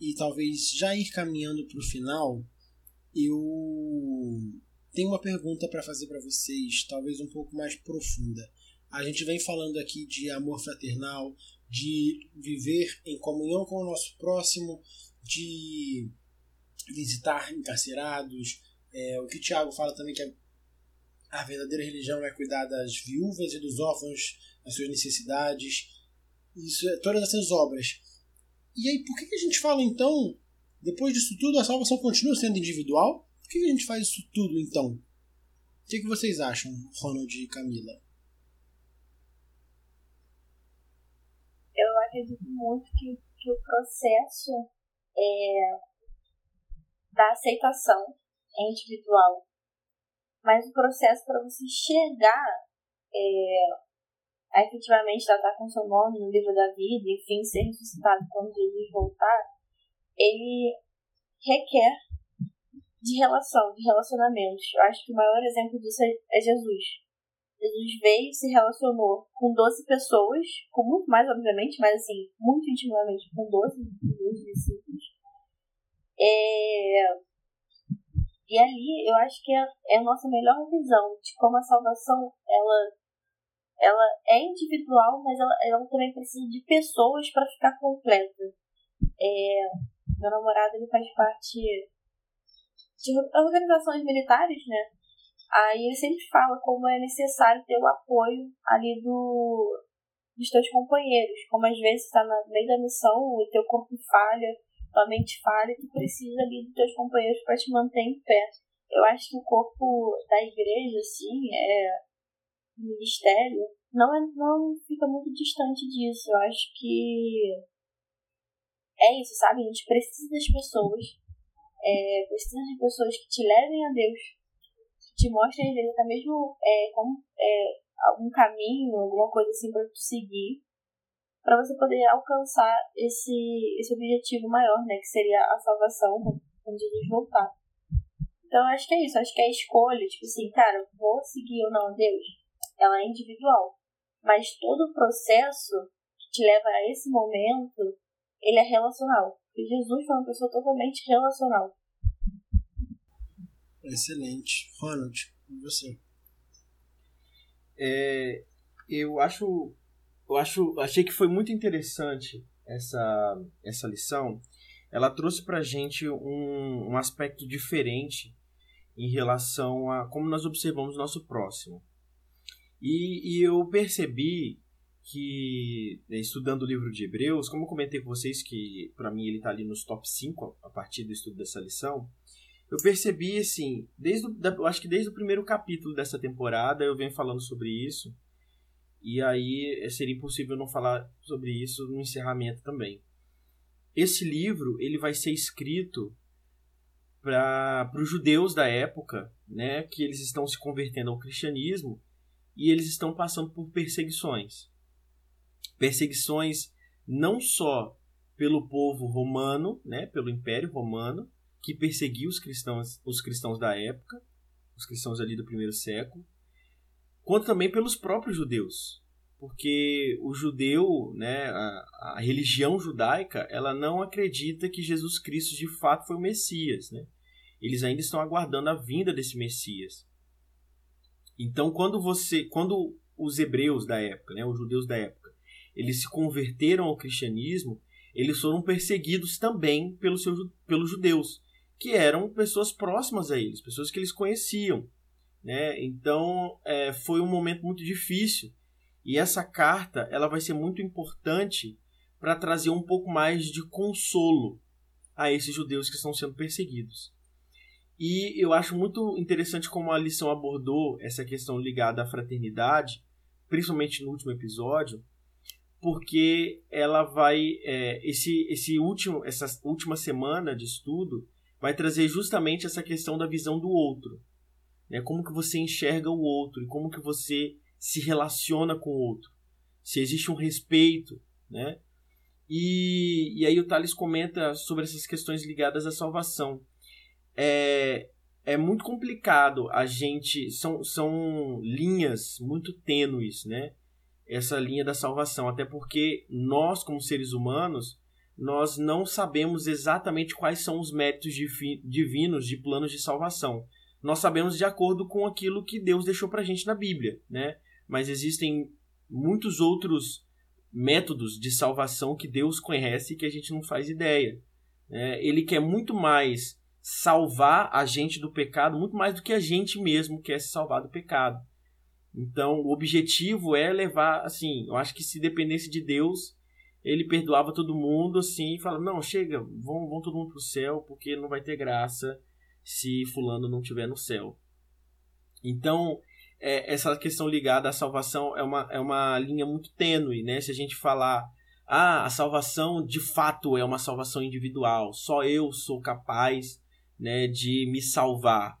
e talvez já ir caminhando pro final, eu tenho uma pergunta para fazer para vocês, talvez um pouco mais profunda. A gente vem falando aqui de amor fraternal, de viver em comunhão com o nosso próximo, de visitar encarcerados. É, o que o Tiago fala também que a, verdadeira religião é cuidar das viúvas e dos órfãos, das suas necessidades. Isso, é, todas essas obras. E aí, por que, que a gente fala então, depois disso tudo, a salvação continua sendo individual? Por que, que a gente faz isso tudo então? O que, que vocês acham, Ronald e Camila? Eu acredito muito que, que o processo é, da aceitação é individual. Mas o processo para você chegar é, a efetivamente estar com seu nome no livro da vida, enfim, ser ressuscitado quando Jesus voltar, ele requer de relação, de relacionamentos. Eu acho que o maior exemplo disso é, é Jesus. Jesus veio, se relacionou com 12 pessoas, com muito mais, obviamente, mas assim, muito intimamente com 12, 12 discípulos. É... E ali eu acho que é, é a nossa melhor visão de como a salvação ela, ela é individual, mas ela, ela também precisa de pessoas para ficar completa. É... Meu namorado ele faz parte de organizações militares, né? Aí ele sempre fala como é necessário ter o apoio ali do, dos teus companheiros. Como às vezes está no meio da missão, o teu corpo falha, tua mente falha, tu precisa ali dos teus companheiros para te manter em pé. Eu acho que o corpo da igreja, assim, é, o ministério, não, é, não fica muito distante disso. Eu acho que é isso, sabe? A gente precisa das pessoas, é, precisa de pessoas que te levem a Deus, te mostra às vezes até mesmo é, como, é, algum caminho, alguma coisa assim para tu seguir, para você poder alcançar esse, esse objetivo maior, né, que seria a salvação quando Jesus voltar. Então acho que é isso, acho que a escolha, tipo assim, cara, vou seguir ou não Deus, ela é individual. Mas todo o processo que te leva a esse momento, ele é relacional. Porque Jesus foi uma pessoa totalmente relacional. Excelente. Ronald, e você? É, eu acho, eu acho, achei que foi muito interessante essa, essa lição. Ela trouxe para gente um, um aspecto diferente em relação a como nós observamos nosso próximo. E, e eu percebi que, né, estudando o livro de Hebreus, como eu comentei com vocês que para mim ele está ali nos top 5 a partir do estudo dessa lição, eu percebi assim, desde eu acho que desde o primeiro capítulo dessa temporada eu venho falando sobre isso. E aí seria impossível não falar sobre isso no encerramento também. Esse livro ele vai ser escrito para os judeus da época, né, que eles estão se convertendo ao cristianismo e eles estão passando por perseguições. Perseguições não só pelo povo romano, né, pelo Império Romano, que perseguiu os cristãos, os cristãos da época, os cristãos ali do primeiro século, quanto também pelos próprios judeus, porque o judeu, né, a, a, religião judaica, ela não acredita que Jesus Cristo de fato foi o Messias, né? Eles ainda estão aguardando a vinda desse Messias. Então, quando você, quando os hebreus da época, né, os judeus da época, eles se converteram ao cristianismo, eles foram perseguidos também pelos, pelos judeus que eram pessoas próximas a eles, pessoas que eles conheciam. Né? Então é, foi um momento muito difícil e essa carta ela vai ser muito importante para trazer um pouco mais de consolo a esses judeus que estão sendo perseguidos. E eu acho muito interessante como a lição abordou essa questão ligada à fraternidade, principalmente no último episódio, porque ela vai é, esse esse último essa última semana de estudo vai trazer justamente essa questão da visão do outro. Né? Como que você enxerga o outro e como que você se relaciona com o outro. Se existe um respeito, né? E, e aí o Thales comenta sobre essas questões ligadas à salvação. É, é muito complicado a gente... São, são linhas muito tênues, né? Essa linha da salvação. Até porque nós, como seres humanos, nós não sabemos exatamente quais são os méritos divinos de planos de salvação. Nós sabemos de acordo com aquilo que Deus deixou para a gente na Bíblia, né? Mas existem muitos outros métodos de salvação que Deus conhece e que a gente não faz ideia. Né? Ele quer muito mais salvar a gente do pecado, muito mais do que a gente mesmo quer se salvar do pecado. Então, o objetivo é levar, assim, eu acho que se dependesse de Deus, ele perdoava todo mundo assim e fala: Não, chega, vão, vão todo mundo pro céu, porque não vai ter graça se Fulano não estiver no céu. Então, é, essa questão ligada à salvação é uma, é uma linha muito tênue, né? Se a gente falar, ah, a salvação de fato é uma salvação individual, só eu sou capaz né, de me salvar.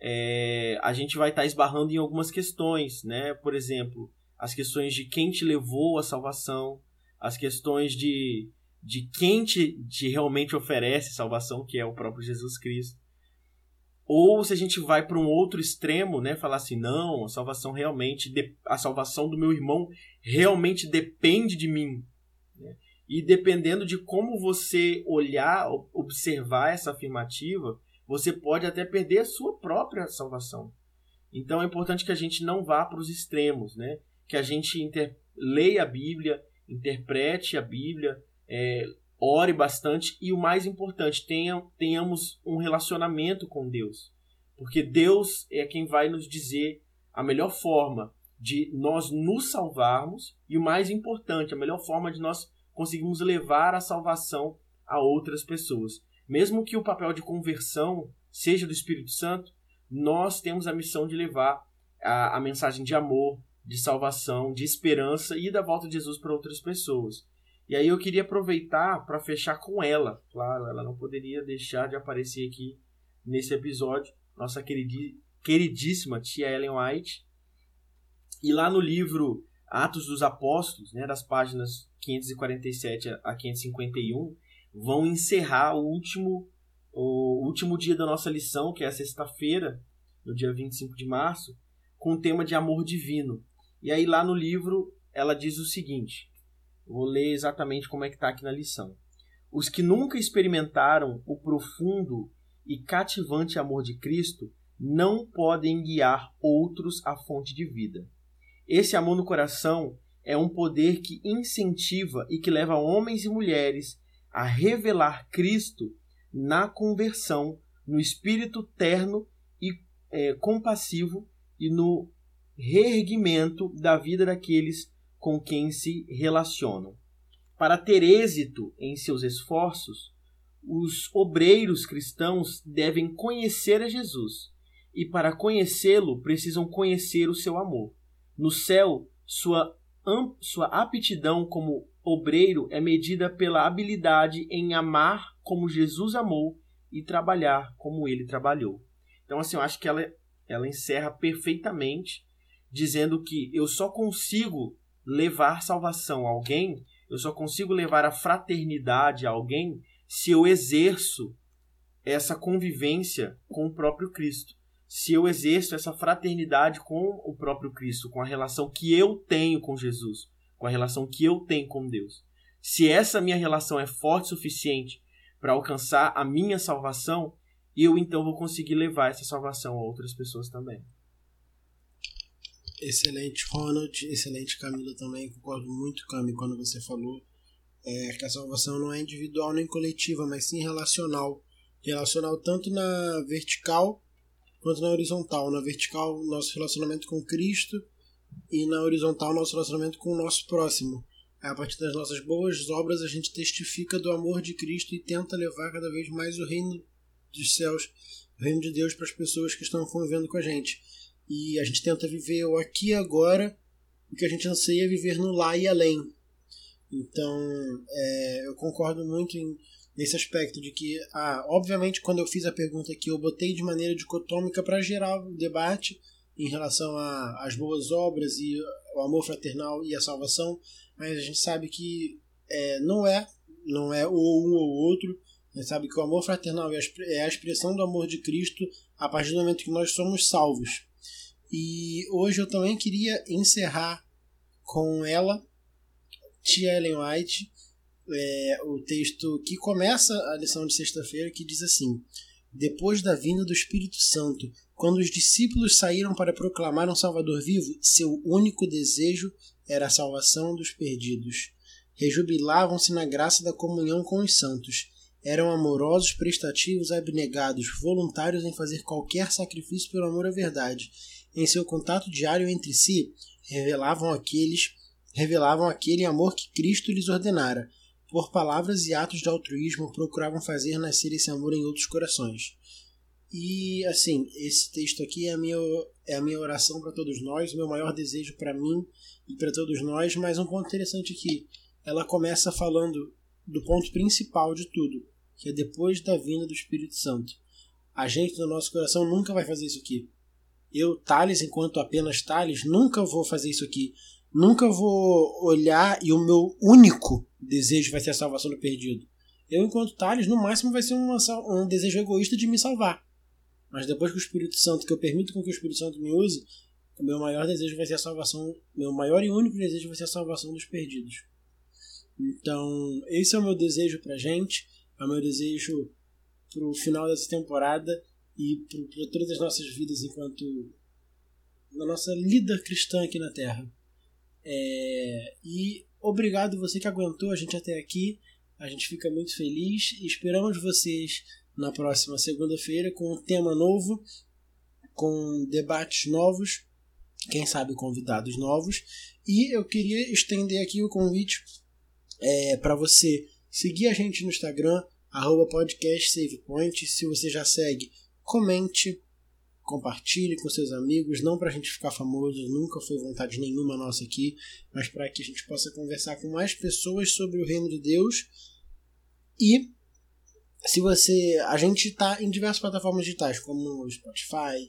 É, a gente vai estar tá esbarrando em algumas questões, né? Por exemplo, as questões de quem te levou à salvação, as questões de, de quem te, te realmente oferece salvação, que é o próprio Jesus Cristo. Ou se a gente vai para um outro extremo, né, falar assim, não, a salvação realmente, a salvação do meu irmão realmente depende de mim. Né? E dependendo de como você olhar, observar essa afirmativa, você pode até perder a sua própria salvação. Então é importante que a gente não vá para os extremos, né? Que a gente leia a Bíblia, interprete a Bíblia, é, ore bastante e o mais importante, tenha, tenhamos um relacionamento com Deus. Porque Deus é quem vai nos dizer a melhor forma de nós nos salvarmos e o mais importante, a melhor forma de nós conseguirmos levar a salvação a outras pessoas. Mesmo que o papel de conversão seja do Espírito Santo, nós temos a missão de levar a, a mensagem de amor, de salvação, de esperança e da volta de Jesus para outras pessoas. E aí eu queria aproveitar para fechar com ela. Claro, ela não poderia deixar de aparecer aqui nesse episódio. Nossa queridíssima tia Ellen White. E lá no livro Atos dos Apóstolos, né, das páginas 547 a 551, vão encerrar o último, o último dia da nossa lição, que é a sexta-feira, no dia 25 de março, com o tema de amor divino. E aí lá no livro ela diz o seguinte: Vou ler exatamente como é que está aqui na lição. Os que nunca experimentaram o profundo e cativante amor de Cristo não podem guiar outros à fonte de vida. Esse amor no coração é um poder que incentiva e que leva homens e mulheres a revelar Cristo na conversão, no espírito terno e é, compassivo e no reerguimento da vida daqueles com quem se relacionam. Para ter êxito em seus esforços, os obreiros cristãos devem conhecer a Jesus e, para conhecê-lo, precisam conhecer o seu amor. No céu, sua, sua aptidão como obreiro é medida pela habilidade em amar como Jesus amou e trabalhar como ele trabalhou. Então, assim, eu acho que ela, ela encerra perfeitamente dizendo que eu só consigo levar salvação a alguém, eu só consigo levar a fraternidade a alguém se eu exerço essa convivência com o próprio Cristo. Se eu exerço essa fraternidade com o próprio Cristo, com a relação que eu tenho com Jesus, com a relação que eu tenho com Deus. Se essa minha relação é forte o suficiente para alcançar a minha salvação, eu então vou conseguir levar essa salvação a outras pessoas também. Excelente, Ronald. Excelente, Camila, também. Concordo muito, Cami, quando você falou é, que a salvação não é individual nem coletiva, mas sim relacional. Relacional tanto na vertical quanto na horizontal. Na vertical, nosso relacionamento com Cristo e na horizontal, nosso relacionamento com o nosso próximo. A partir das nossas boas obras, a gente testifica do amor de Cristo e tenta levar cada vez mais o reino dos céus, o reino de Deus para as pessoas que estão convivendo com a gente e a gente tenta viver o aqui e agora, o que a gente anseia é viver no lá e além. Então, é, eu concordo muito em, nesse aspecto de que, ah, obviamente, quando eu fiz a pergunta aqui, eu botei de maneira dicotômica para gerar o debate em relação às boas obras e o amor fraternal e a salvação, mas a gente sabe que é, não é, não é ou um ou outro. A gente sabe que o amor fraternal é a expressão do amor de Cristo a partir do momento que nós somos salvos. E hoje eu também queria encerrar com ela, Tia Ellen White, é, o texto que começa a lição de sexta-feira, que diz assim: Depois da vinda do Espírito Santo, quando os discípulos saíram para proclamar um Salvador vivo, seu único desejo era a salvação dos perdidos. Rejubilavam-se na graça da comunhão com os santos. Eram amorosos, prestativos, abnegados, voluntários em fazer qualquer sacrifício pelo amor à verdade em seu contato diário entre si, revelavam aqueles revelavam aquele amor que Cristo lhes ordenara. Por palavras e atos de altruísmo, procuravam fazer nascer esse amor em outros corações. E assim, esse texto aqui é a minha, é a minha oração para todos nós, o meu maior desejo para mim e para todos nós. Mas um ponto interessante aqui, ela começa falando do ponto principal de tudo, que é depois da vinda do Espírito Santo. A gente no nosso coração nunca vai fazer isso aqui. Eu, Thales, enquanto apenas Thales, nunca vou fazer isso aqui. Nunca vou olhar e o meu único desejo vai ser a salvação do perdido. Eu, enquanto Thales, no máximo vai ser uma, um desejo egoísta de me salvar. Mas depois que o Espírito Santo, que eu permito com que o Espírito Santo me use, o meu maior desejo vai ser a salvação, meu maior e único desejo vai ser a salvação dos perdidos. Então, esse é o meu desejo pra gente, é o meu desejo pro final dessa temporada e para todas as nossas vidas enquanto na nossa lida cristã aqui na Terra. É, e obrigado você que aguentou a gente até aqui. A gente fica muito feliz e esperamos vocês na próxima segunda-feira com um tema novo, com debates novos, quem sabe convidados novos. E eu queria estender aqui o convite é, para você seguir a gente no Instagram, arroba podcastsavepoint. Se você já segue, comente, compartilhe com seus amigos, não para a gente ficar famoso, nunca foi vontade nenhuma nossa aqui, mas para que a gente possa conversar com mais pessoas sobre o reino de Deus. E se você. A gente está em diversas plataformas digitais, como Spotify,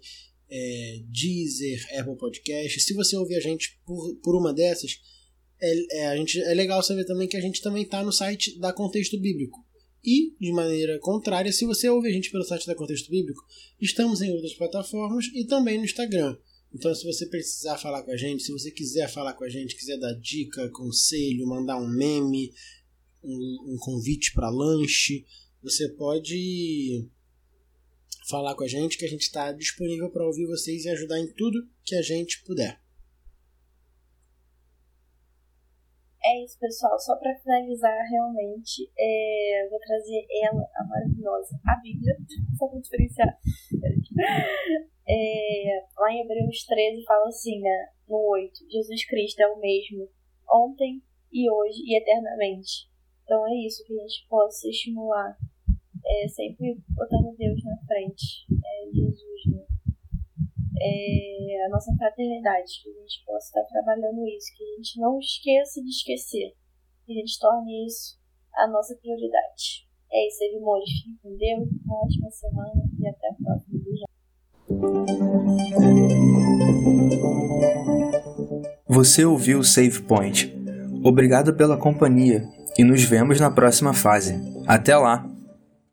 é, Deezer, Apple Podcast. Se você ouvir a gente por, por uma dessas, é, é, a gente, é legal saber também que a gente também está no site da Contexto Bíblico. E, de maneira contrária, se você ouve a gente pelo site da Contexto Bíblico, estamos em outras plataformas e também no Instagram. Então, se você precisar falar com a gente, se você quiser falar com a gente, quiser dar dica, conselho, mandar um meme, um, um convite para lanche, você pode falar com a gente que a gente está disponível para ouvir vocês e ajudar em tudo que a gente puder. É isso, pessoal. Só para finalizar, realmente, é, vou trazer ela, a maravilhosa, a Bíblia, só para diferenciar. É, lá em Hebreus 13 fala assim, né, no 8: Jesus Cristo é o mesmo ontem e hoje e eternamente. Então é isso, que a gente possa estimular, é, sempre botando Deus na frente, é, Jesus, né? É, a nossa fraternidade, que a gente possa estar trabalhando isso, que a gente não esqueça de esquecer, que a gente torne isso a nossa prioridade. É isso, Edmores. Fique com Deus, uma ótima semana e até a próxima. Você ouviu o Save Point. Obrigado pela companhia e nos vemos na próxima fase. Até lá!